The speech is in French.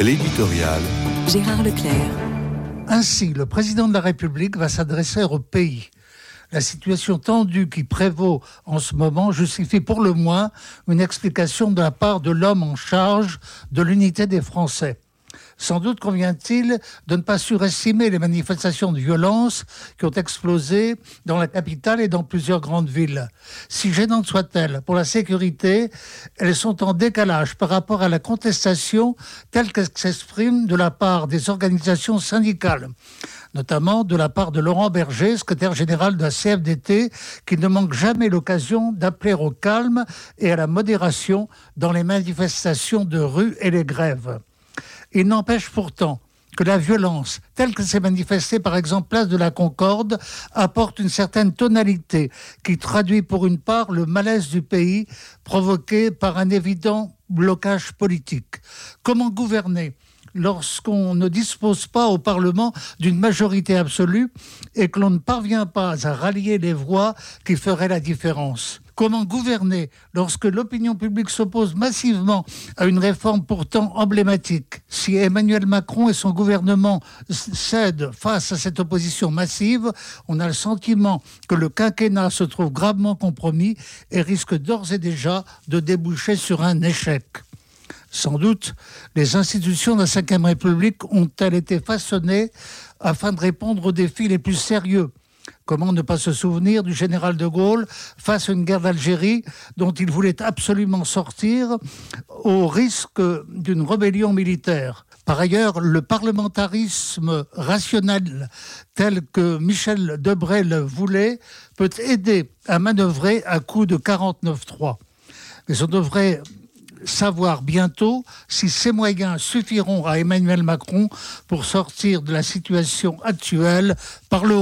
L'éditorial. Gérard Leclerc. Ainsi, le président de la République va s'adresser au pays. La situation tendue qui prévaut en ce moment justifie pour le moins une explication de la part de l'homme en charge de l'unité des Français. Sans doute convient-il de ne pas surestimer les manifestations de violence qui ont explosé dans la capitale et dans plusieurs grandes villes. Si gênantes soient-elles pour la sécurité, elles sont en décalage par rapport à la contestation telle qu'elle s'exprime de la part des organisations syndicales notamment de la part de Laurent Berger, secrétaire général de la CFDT, qui ne manque jamais l'occasion d'appeler au calme et à la modération dans les manifestations de rue et les grèves. Il n'empêche pourtant que la violence, telle que s'est manifestée par exemple place de la Concorde, apporte une certaine tonalité qui traduit pour une part le malaise du pays provoqué par un évident blocage politique. Comment gouverner lorsqu'on ne dispose pas au Parlement d'une majorité absolue et que l'on ne parvient pas à rallier les voix qui feraient la différence? Comment gouverner lorsque l'opinion publique s'oppose massivement à une réforme pourtant emblématique Si Emmanuel Macron et son gouvernement cèdent face à cette opposition massive, on a le sentiment que le quinquennat se trouve gravement compromis et risque d'ores et déjà de déboucher sur un échec. Sans doute, les institutions de la Ve République ont-elles été façonnées afin de répondre aux défis les plus sérieux? Comment ne pas se souvenir du général de Gaulle face à une guerre d'Algérie dont il voulait absolument sortir au risque d'une rébellion militaire? Par ailleurs, le parlementarisme rationnel tel que Michel Debré le voulait peut aider à manœuvrer à coup de 49-3. Mais on devrait savoir bientôt si ces moyens suffiront à Emmanuel Macron pour sortir de la situation actuelle par le.